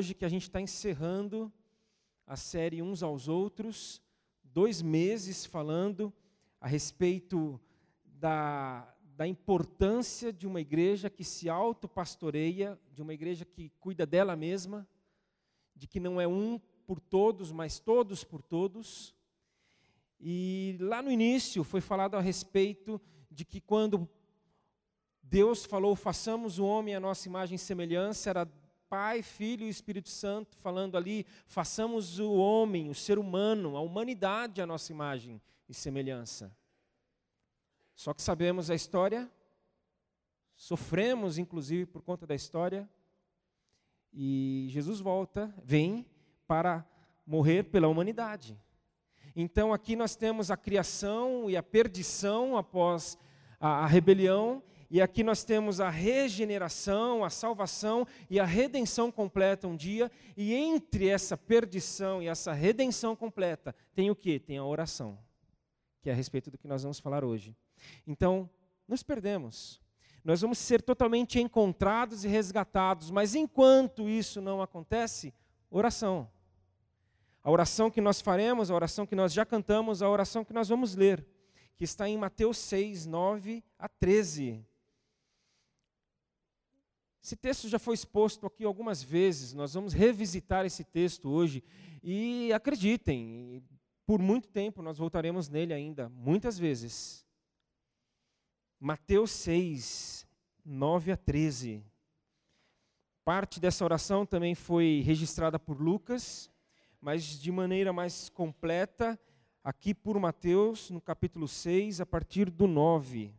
hoje que a gente está encerrando a série Uns aos Outros, dois meses falando a respeito da, da importância de uma igreja que se autopastoreia, de uma igreja que cuida dela mesma, de que não é um por todos, mas todos por todos. E lá no início foi falado a respeito de que quando Deus falou, façamos o homem à nossa imagem e semelhança, era Pai, Filho e Espírito Santo falando ali, façamos o homem, o ser humano, a humanidade à nossa imagem e semelhança. Só que sabemos a história, sofremos inclusive por conta da história, e Jesus volta, vem para morrer pela humanidade. Então aqui nós temos a criação e a perdição após a, a rebelião, e aqui nós temos a regeneração, a salvação e a redenção completa um dia, e entre essa perdição e essa redenção completa, tem o que? Tem a oração, que é a respeito do que nós vamos falar hoje. Então, nos perdemos. Nós vamos ser totalmente encontrados e resgatados, mas enquanto isso não acontece, oração. A oração que nós faremos, a oração que nós já cantamos, a oração que nós vamos ler, que está em Mateus 6, 9 a 13. Esse texto já foi exposto aqui algumas vezes, nós vamos revisitar esse texto hoje. E acreditem, por muito tempo nós voltaremos nele ainda, muitas vezes. Mateus 6, 9 a 13. Parte dessa oração também foi registrada por Lucas, mas de maneira mais completa, aqui por Mateus, no capítulo 6, a partir do 9.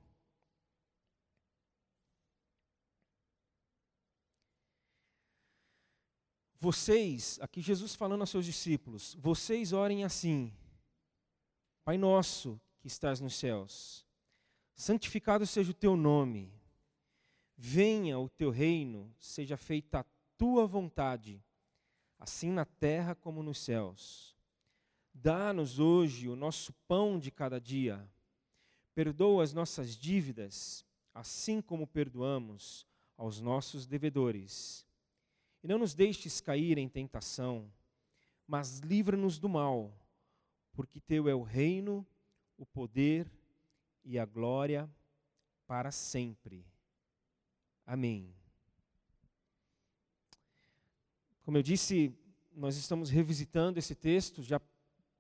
Vocês, aqui Jesus falando aos seus discípulos, vocês orem assim: Pai nosso que estás nos céus, santificado seja o teu nome, venha o teu reino, seja feita a tua vontade, assim na terra como nos céus. Dá-nos hoje o nosso pão de cada dia. Perdoa as nossas dívidas, assim como perdoamos aos nossos devedores e não nos deixes cair em tentação, mas livra-nos do mal, porque teu é o reino, o poder e a glória para sempre. Amém. Como eu disse, nós estamos revisitando esse texto, já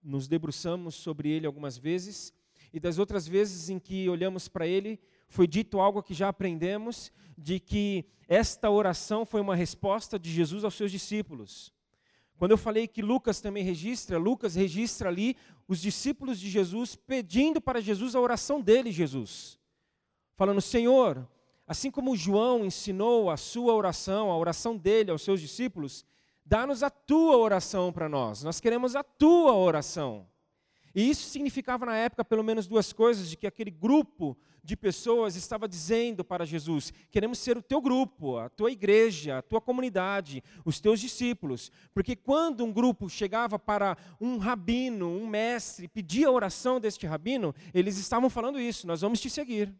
nos debruçamos sobre ele algumas vezes, e das outras vezes em que olhamos para ele, foi dito algo que já aprendemos, de que esta oração foi uma resposta de Jesus aos seus discípulos. Quando eu falei que Lucas também registra, Lucas registra ali os discípulos de Jesus pedindo para Jesus a oração dele, Jesus. Falando, Senhor, assim como João ensinou a sua oração, a oração dele aos seus discípulos, dá-nos a tua oração para nós. Nós queremos a tua oração. E isso significava na época pelo menos duas coisas: de que aquele grupo de pessoas estava dizendo para Jesus: queremos ser o teu grupo, a tua igreja, a tua comunidade, os teus discípulos. Porque quando um grupo chegava para um rabino, um mestre, pedia a oração deste rabino, eles estavam falando isso: nós vamos te seguir.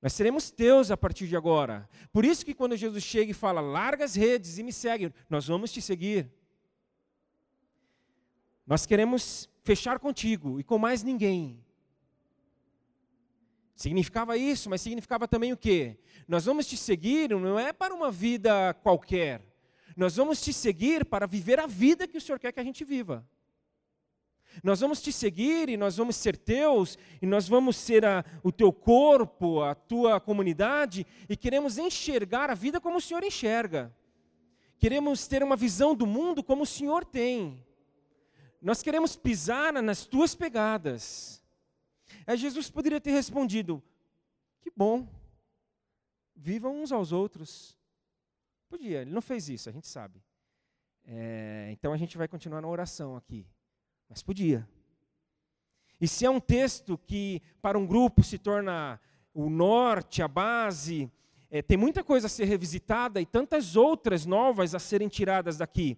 Nós seremos teus a partir de agora. Por isso que quando Jesus chega e fala: larga as redes e me segue, nós vamos te seguir. Nós queremos fechar contigo e com mais ninguém. Significava isso, mas significava também o quê? Nós vamos te seguir não é para uma vida qualquer. Nós vamos te seguir para viver a vida que o Senhor quer que a gente viva. Nós vamos te seguir e nós vamos ser teus, e nós vamos ser a, o teu corpo, a tua comunidade, e queremos enxergar a vida como o Senhor enxerga. Queremos ter uma visão do mundo como o Senhor tem. Nós queremos pisar nas tuas pegadas. Aí Jesus poderia ter respondido: Que bom, vivam uns aos outros. Podia, ele não fez isso, a gente sabe. É, então a gente vai continuar na oração aqui. Mas podia. E se é um texto que para um grupo se torna o norte, a base, é, tem muita coisa a ser revisitada e tantas outras novas a serem tiradas daqui.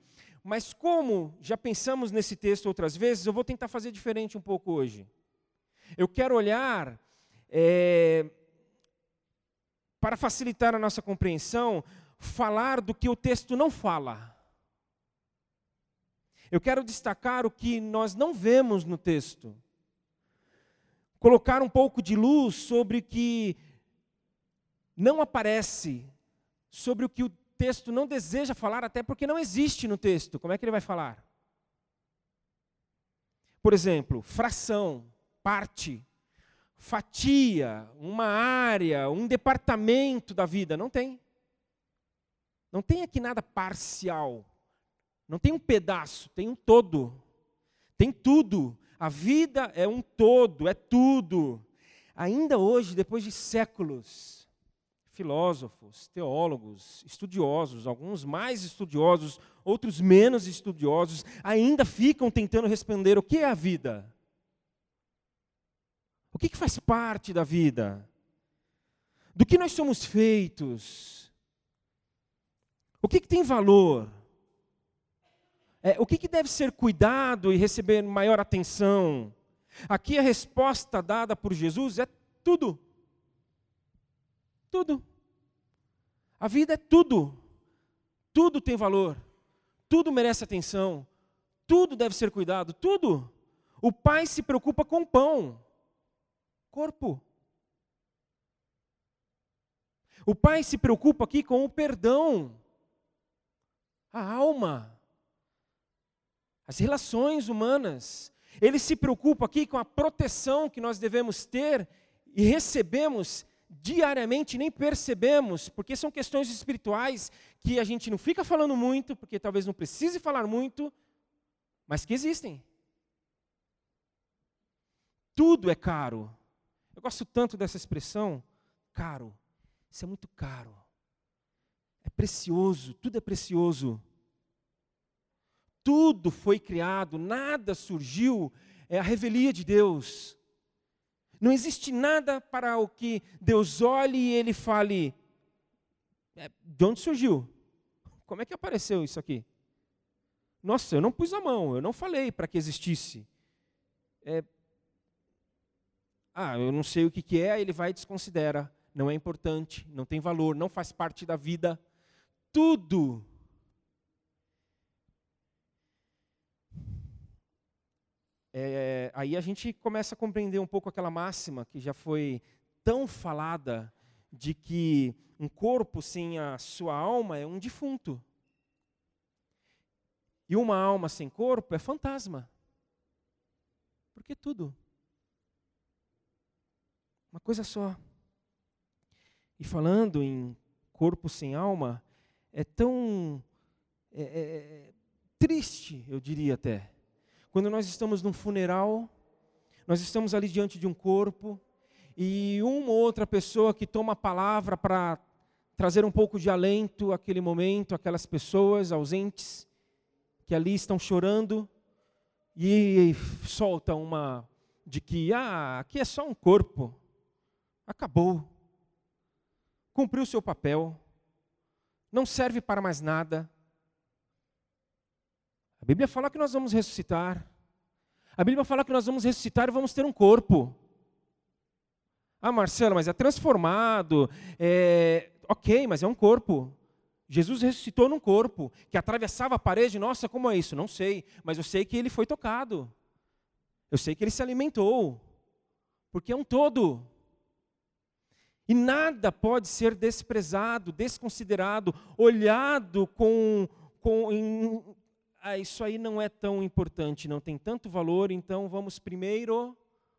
Mas como já pensamos nesse texto outras vezes, eu vou tentar fazer diferente um pouco hoje. Eu quero olhar, é, para facilitar a nossa compreensão, falar do que o texto não fala. Eu quero destacar o que nós não vemos no texto. Colocar um pouco de luz sobre o que não aparece, sobre o que o texto não deseja falar, até porque não existe no texto. Como é que ele vai falar? Por exemplo, fração, parte, fatia, uma área, um departamento da vida. Não tem. Não tem aqui nada parcial. Não tem um pedaço, tem um todo. Tem tudo. A vida é um todo, é tudo. Ainda hoje, depois de séculos, filósofos, teólogos, estudiosos, alguns mais estudiosos, outros menos estudiosos, ainda ficam tentando responder o que é a vida. O que, que faz parte da vida? Do que nós somos feitos? O que, que tem valor? É, o que, que deve ser cuidado e receber maior atenção? Aqui a resposta dada por Jesus é tudo. Tudo. A vida é tudo. Tudo tem valor. Tudo merece atenção. Tudo deve ser cuidado. Tudo. O pai se preocupa com o pão, corpo. O pai se preocupa aqui com o perdão, a alma as relações humanas. Ele se preocupa aqui com a proteção que nós devemos ter e recebemos diariamente, nem percebemos, porque são questões espirituais que a gente não fica falando muito, porque talvez não precise falar muito, mas que existem. Tudo é caro. Eu gosto tanto dessa expressão, caro. Isso é muito caro. É precioso, tudo é precioso tudo foi criado, nada surgiu, é a revelia de Deus. Não existe nada para o que Deus olhe e ele fale: é, de onde surgiu? Como é que apareceu isso aqui? Nossa, eu não pus a mão, eu não falei para que existisse. É, ah, eu não sei o que, que é, ele vai e desconsidera. Não é importante, não tem valor, não faz parte da vida. Tudo é, aí a gente começa a compreender um pouco aquela máxima que já foi tão falada de que um corpo sem a sua alma é um defunto. E uma alma sem corpo é fantasma. Porque tudo. Uma coisa só. E falando em corpo sem alma, é tão é, é, é triste, eu diria até quando nós estamos num funeral, nós estamos ali diante de um corpo, e uma ou outra pessoa que toma a palavra para trazer um pouco de alento àquele momento, aquelas pessoas ausentes, que ali estão chorando, e solta uma de que, ah, aqui é só um corpo, acabou, cumpriu seu papel, não serve para mais nada, Bíblia fala que nós vamos ressuscitar. A Bíblia fala que nós vamos ressuscitar e vamos ter um corpo. Ah, Marcelo, mas é transformado. É... Ok, mas é um corpo. Jesus ressuscitou num corpo que atravessava a parede. Nossa, como é isso? Não sei, mas eu sei que ele foi tocado. Eu sei que ele se alimentou. Porque é um todo. E nada pode ser desprezado, desconsiderado, olhado com, com, em, ah, isso aí não é tão importante, não tem tanto valor, então vamos primeiro,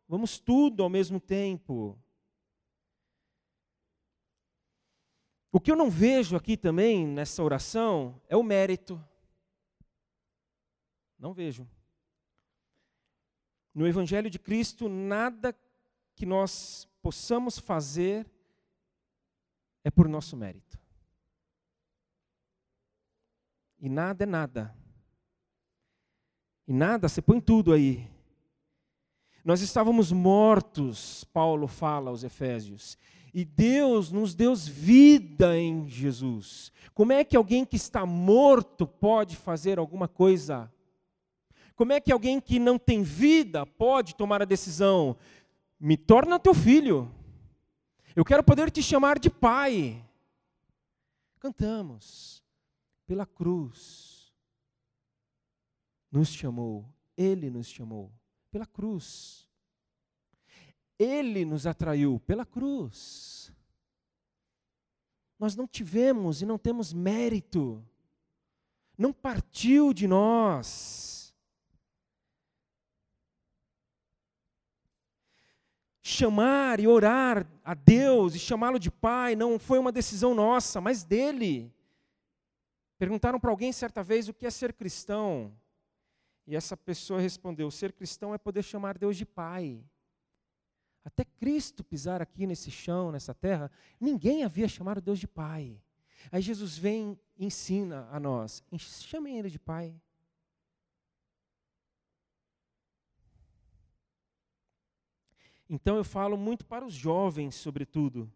vamos tudo ao mesmo tempo. O que eu não vejo aqui também nessa oração é o mérito. Não vejo. No Evangelho de Cristo, nada que nós possamos fazer é por nosso mérito. E nada é nada e nada, você põe tudo aí. Nós estávamos mortos, Paulo fala aos Efésios, e Deus nos deu vida em Jesus. Como é que alguém que está morto pode fazer alguma coisa? Como é que alguém que não tem vida pode tomar a decisão? Me torna teu filho. Eu quero poder te chamar de pai. Cantamos. Pela cruz. Nos chamou. Ele nos chamou. Pela cruz. Ele nos atraiu pela cruz. Nós não tivemos e não temos mérito. Não partiu de nós. Chamar e orar a Deus e chamá-lo de Pai não foi uma decisão nossa, mas dele. Perguntaram para alguém certa vez o que é ser cristão. E essa pessoa respondeu: ser cristão é poder chamar Deus de Pai. Até Cristo pisar aqui nesse chão, nessa terra, ninguém havia chamado Deus de Pai. Aí Jesus vem e ensina a nós: chamem Ele de Pai. Então eu falo muito para os jovens, sobretudo.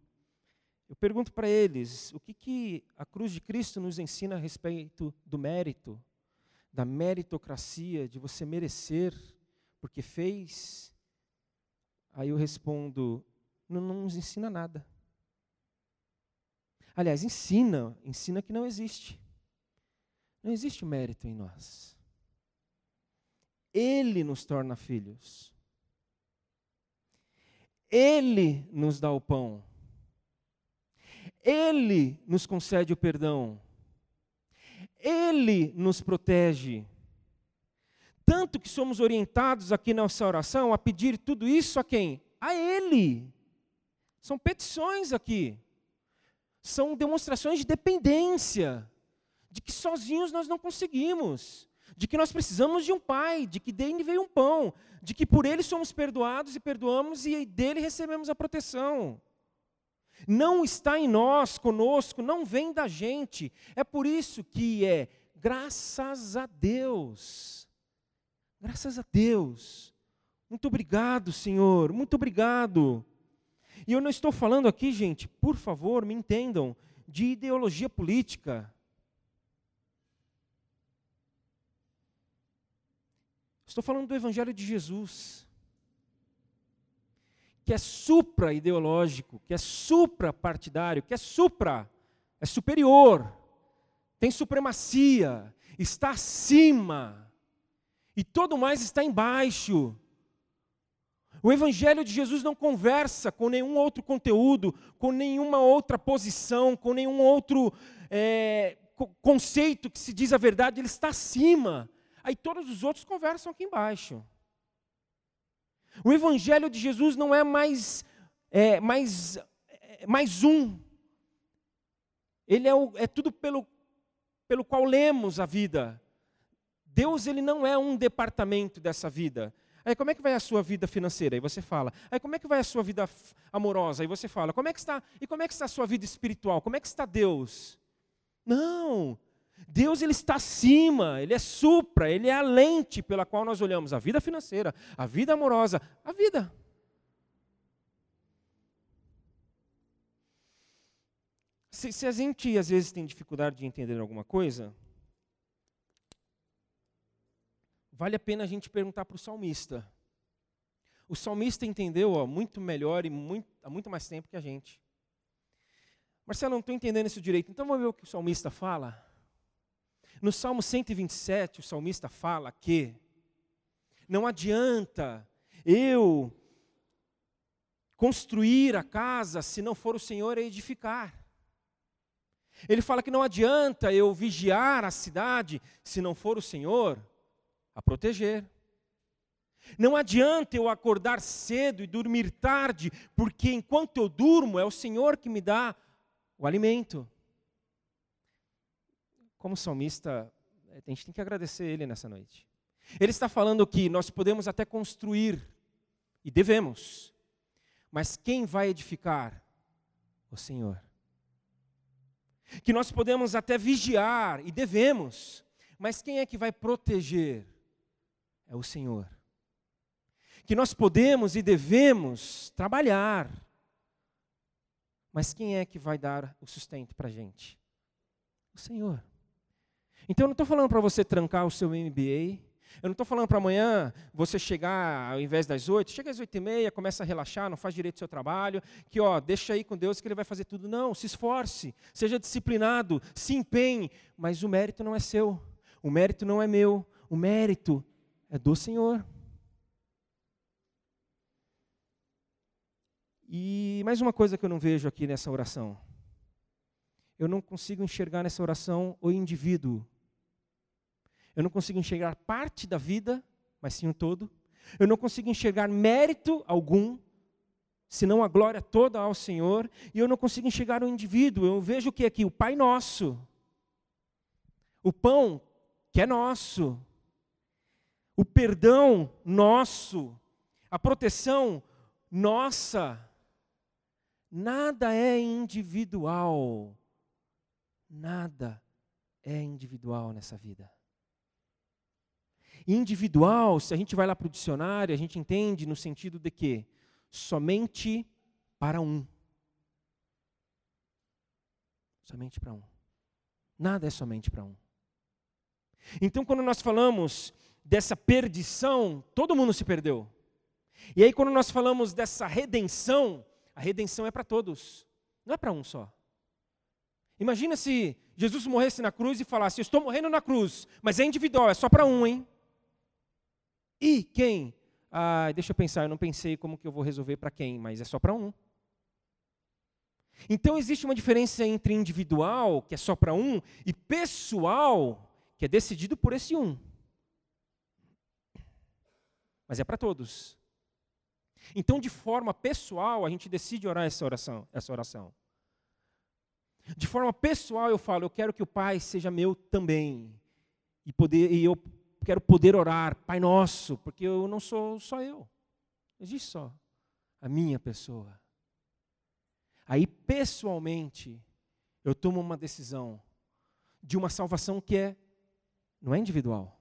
Eu pergunto para eles: o que, que a cruz de Cristo nos ensina a respeito do mérito, da meritocracia, de você merecer, porque fez Aí eu respondo: não, não nos ensina nada. Aliás, ensina, ensina que não existe. Não existe mérito em nós. Ele nos torna filhos. Ele nos dá o pão. Ele nos concede o perdão. Ele nos protege. Tanto que somos orientados aqui nessa oração a pedir tudo isso a quem? A Ele. São petições aqui. São demonstrações de dependência. De que sozinhos nós não conseguimos. De que nós precisamos de um Pai. De que dele veio um pão. De que por Ele somos perdoados e perdoamos e dele recebemos a proteção. Não está em nós, conosco, não vem da gente. É por isso que é graças a Deus. Graças a Deus. Muito obrigado, Senhor. Muito obrigado. E eu não estou falando aqui, gente, por favor, me entendam, de ideologia política. Estou falando do Evangelho de Jesus, que é supra-ideológico, que é supra-partidário, que é supra, é superior, tem supremacia, está acima e todo mais está embaixo. O Evangelho de Jesus não conversa com nenhum outro conteúdo, com nenhuma outra posição, com nenhum outro é, conceito que se diz a verdade, ele está acima. Aí todos os outros conversam aqui embaixo. O Evangelho de Jesus não é mais, é, mais, é, mais um. Ele é, o, é tudo pelo, pelo qual lemos a vida. Deus ele não é um departamento dessa vida. Aí como é que vai a sua vida financeira? Aí você fala. Aí como é que vai a sua vida amorosa? Aí você fala. Como é que está? E como é que está a sua vida espiritual? Como é que está Deus? Não. Deus ele está acima, ele é supra, ele é a lente pela qual nós olhamos a vida financeira, a vida amorosa, a vida. Se, se a gente às vezes tem dificuldade de entender alguma coisa, vale a pena a gente perguntar para o salmista. O salmista entendeu ó, muito melhor e muito, há muito mais tempo que a gente. Marcelo, não estou entendendo isso direito. Então vamos ver o que o salmista fala. No Salmo 127, o salmista fala que não adianta eu construir a casa se não for o Senhor a edificar. Ele fala que não adianta eu vigiar a cidade se não for o Senhor a proteger. Não adianta eu acordar cedo e dormir tarde, porque enquanto eu durmo é o Senhor que me dá o alimento. Como salmista, a gente tem que agradecer Ele nessa noite. Ele está falando que nós podemos até construir, e devemos, mas quem vai edificar? O Senhor. Que nós podemos até vigiar, e devemos, mas quem é que vai proteger? é o Senhor. Que nós podemos e devemos trabalhar, mas quem é que vai dar o sustento para a gente? O Senhor. Então eu não estou falando para você trancar o seu MBA, Eu não estou falando para amanhã você chegar ao invés das oito, chega às oito e meia, começa a relaxar, não faz direito ao seu trabalho, que ó, deixa aí com Deus que Ele vai fazer tudo. Não, se esforce, seja disciplinado, se empenhe, mas o mérito não é seu, o mérito não é meu, o mérito é do Senhor. E mais uma coisa que eu não vejo aqui nessa oração. Eu não consigo enxergar nessa oração o indivíduo. Eu não consigo enxergar parte da vida, mas sim o todo. Eu não consigo enxergar mérito algum, senão a glória toda ao Senhor. E eu não consigo enxergar o indivíduo. Eu vejo o que aqui? O Pai Nosso. O pão que é nosso. O perdão nosso. A proteção nossa. Nada é individual. Nada é individual nessa vida. Individual, se a gente vai lá para o dicionário, a gente entende no sentido de que somente para um. Somente para um. Nada é somente para um. Então, quando nós falamos dessa perdição, todo mundo se perdeu. E aí, quando nós falamos dessa redenção, a redenção é para todos, não é para um só. Imagina se Jesus morresse na cruz e falasse: Eu estou morrendo na cruz, mas é individual, é só para um, hein? E quem? Ah, deixa eu pensar, eu não pensei como que eu vou resolver para quem, mas é só para um. Então existe uma diferença entre individual, que é só para um, e pessoal, que é decidido por esse um. Mas é para todos. Então, de forma pessoal, a gente decide orar essa oração, essa oração. De forma pessoal, eu falo, eu quero que o Pai seja meu também. E, poder, e eu quero poder orar, Pai Nosso, porque eu não sou só eu. Existe só a minha pessoa. Aí, pessoalmente, eu tomo uma decisão de uma salvação que é não é individual.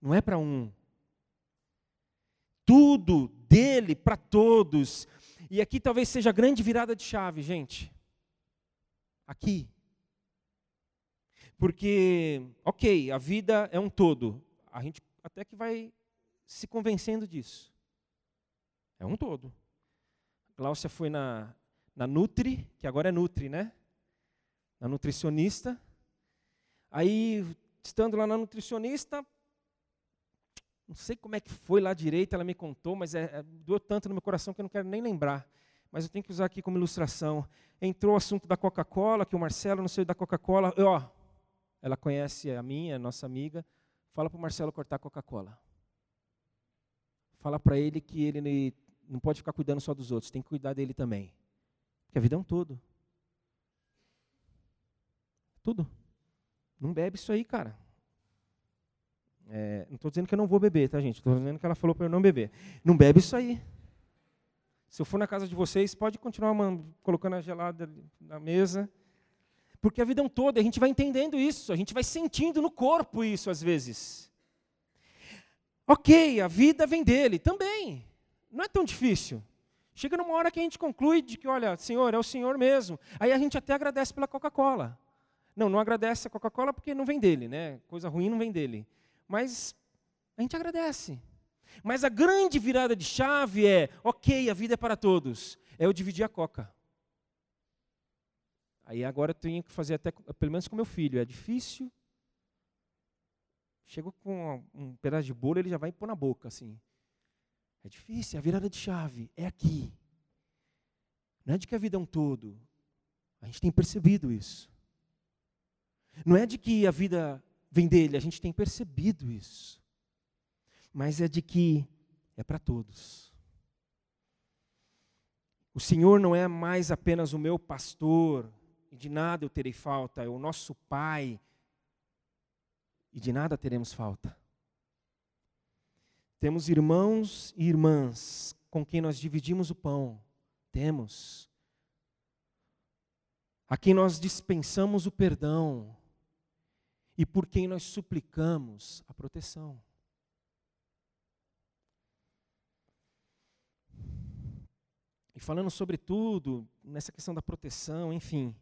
Não é para um. Tudo dele para todos. E aqui talvez seja a grande virada de chave, gente aqui. Porque, ok, a vida é um todo. A gente até que vai se convencendo disso. É um todo. A foi na, na Nutri, que agora é Nutri, né? Na nutricionista. Aí, estando lá na nutricionista, não sei como é que foi lá direito, ela me contou, mas é, é, doeu tanto no meu coração que eu não quero nem lembrar. Mas eu tenho que usar aqui como ilustração entrou o assunto da Coca-Cola, que o Marcelo não sei da Coca-Cola. Ó, ela conhece a minha, a nossa amiga. Fala para o Marcelo cortar Coca-Cola. Fala para ele que ele não pode ficar cuidando só dos outros, tem que cuidar dele também. Porque a vida é um todo. Tudo. Não bebe isso aí, cara. É, não estou dizendo que eu não vou beber, tá, gente? Estou dizendo que ela falou para eu não beber. Não bebe isso aí. Se eu for na casa de vocês, pode continuar colocando a gelada na mesa. Porque a vida é um todo, a gente vai entendendo isso, a gente vai sentindo no corpo isso às vezes. Ok, a vida vem dele, também. Não é tão difícil. Chega numa hora que a gente conclui de que, olha, Senhor, é o Senhor mesmo. Aí a gente até agradece pela Coca-Cola. Não, não agradece a Coca-Cola porque não vem dele, né? Coisa ruim não vem dele. Mas a gente agradece. Mas a grande virada de chave é: ok, a vida é para todos. É eu dividir a coca. Aí agora eu tenho que fazer até, pelo menos com meu filho. É difícil. Chego com um pedaço de bolo, ele já vai pôr na boca, assim. É difícil, a virada de chave é aqui. Não é de que a vida é um todo. A gente tem percebido isso. Não é de que a vida vem dele, a gente tem percebido isso mas é de que é para todos. O Senhor não é mais apenas o meu pastor, e de nada eu terei falta, é o nosso Pai, e de nada teremos falta. Temos irmãos e irmãs com quem nós dividimos o pão, temos. A quem nós dispensamos o perdão, e por quem nós suplicamos a proteção. E falando sobre tudo, nessa questão da proteção, enfim.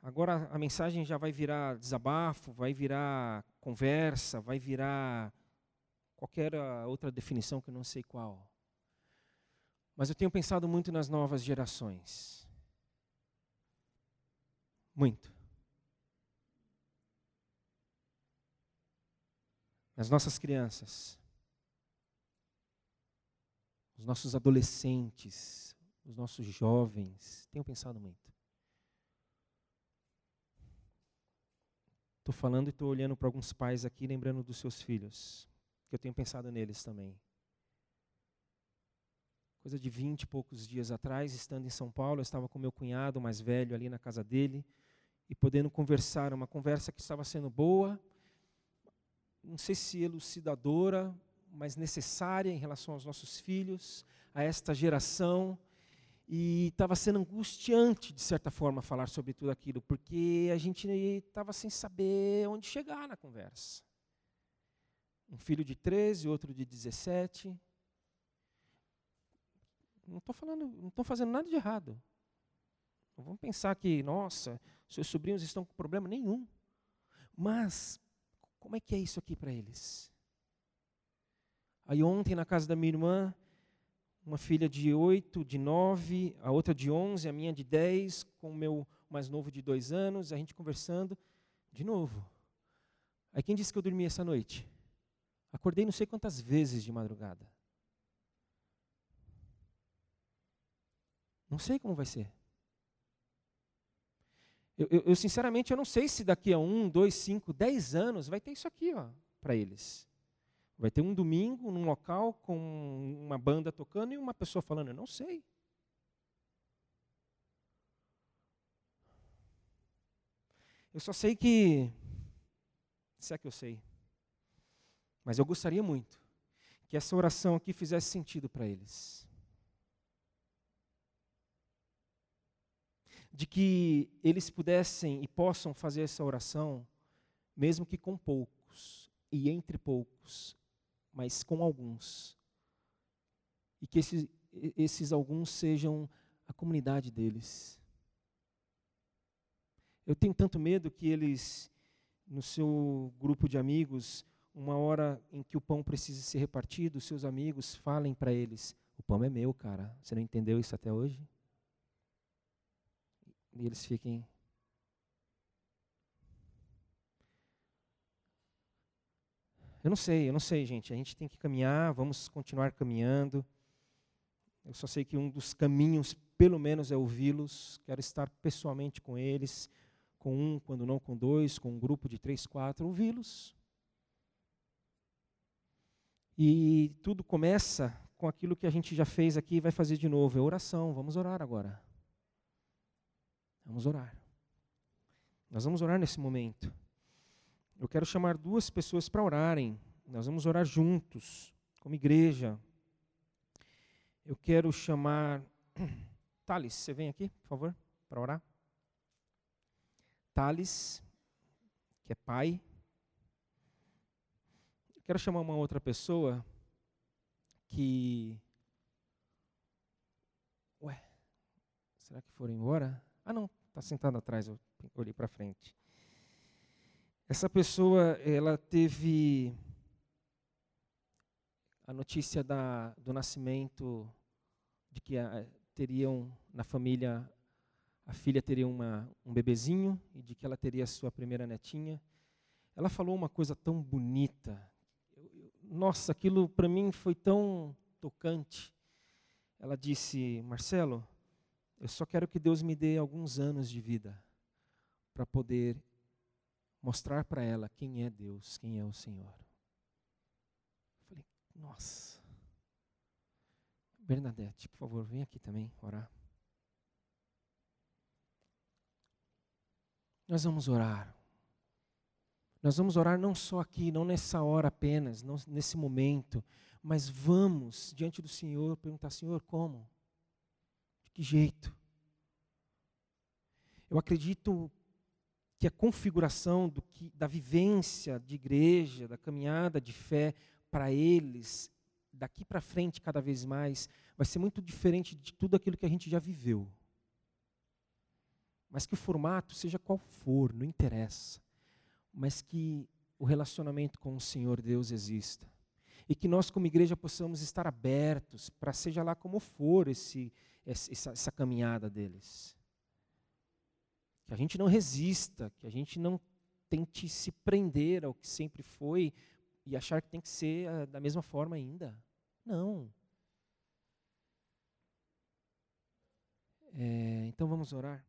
Agora a mensagem já vai virar desabafo, vai virar conversa, vai virar qualquer outra definição que eu não sei qual. Mas eu tenho pensado muito nas novas gerações. Muito. Nas nossas crianças. Os nossos adolescentes, os nossos jovens. Tenho pensado muito. Estou falando e estou olhando para alguns pais aqui, lembrando dos seus filhos, que eu tenho pensado neles também. Coisa de vinte e poucos dias atrás, estando em São Paulo, eu estava com meu cunhado mais velho ali na casa dele e podendo conversar, uma conversa que estava sendo boa, não sei se elucidadora, mas necessária em relação aos nossos filhos, a esta geração e estava sendo angustiante, de certa forma, falar sobre tudo aquilo, porque a gente estava sem saber onde chegar na conversa. Um filho de 13, outro de 17. Não estou falando, não estou fazendo nada de errado. Não vamos pensar que, nossa, seus sobrinhos estão com problema nenhum. Mas, como é que é isso aqui para eles? Aí ontem, na casa da minha irmã, uma filha de oito, de nove, a outra de onze, a minha de dez, com o meu mais novo de dois anos, a gente conversando, de novo. Aí quem disse que eu dormi essa noite? Acordei não sei quantas vezes de madrugada. Não sei como vai ser. Eu, eu, eu, sinceramente eu não sei se daqui a um, dois, cinco, dez anos vai ter isso aqui, para eles. Vai ter um domingo num local com uma banda tocando e uma pessoa falando, eu não sei. Eu só sei que. Se é que eu sei. Mas eu gostaria muito que essa oração aqui fizesse sentido para eles. De que eles pudessem e possam fazer essa oração, mesmo que com poucos e entre poucos, mas com alguns. E que esses, esses alguns sejam a comunidade deles. Eu tenho tanto medo que eles, no seu grupo de amigos, uma hora em que o pão precisa ser repartido, seus amigos falem para eles: O pão é meu, cara. Você não entendeu isso até hoje? E eles fiquem Eu não sei, eu não sei, gente. A gente tem que caminhar, vamos continuar caminhando. Eu só sei que um dos caminhos, pelo menos, é ouvi-los. Quero estar pessoalmente com eles, com um, quando não com dois, com um grupo de três, quatro, ouvi-los. E tudo começa com aquilo que a gente já fez aqui e vai fazer de novo, é oração. Vamos orar agora. Vamos orar. Nós vamos orar nesse momento eu quero chamar duas pessoas para orarem. Nós vamos orar juntos, como igreja. Eu quero chamar. Thales, você vem aqui, por favor, para orar? Thales, que é pai. Eu quero chamar uma outra pessoa que. Ué, será que foram embora? Ah, não, está sentado atrás, eu olhei para frente. Essa pessoa, ela teve a notícia da, do nascimento, de que a, teriam na família, a filha teria uma, um bebezinho e de que ela teria a sua primeira netinha. Ela falou uma coisa tão bonita. Nossa, aquilo para mim foi tão tocante. Ela disse: Marcelo, eu só quero que Deus me dê alguns anos de vida para poder mostrar para ela quem é Deus, quem é o Senhor. Eu falei, nossa. Bernadette, por favor, vem aqui também orar. Nós vamos orar. Nós vamos orar não só aqui, não nessa hora apenas, não nesse momento, mas vamos diante do Senhor perguntar: Senhor, como? De que jeito? Eu acredito que a configuração do que, da vivência de igreja, da caminhada de fé para eles, daqui para frente cada vez mais, vai ser muito diferente de tudo aquilo que a gente já viveu. Mas que o formato, seja qual for, não interessa. Mas que o relacionamento com o Senhor Deus exista. e que nós, como igreja, possamos estar abertos para, seja lá como for, esse, essa, essa caminhada deles. Que a gente não resista, que a gente não tente se prender ao que sempre foi e achar que tem que ser uh, da mesma forma ainda. Não. É, então vamos orar.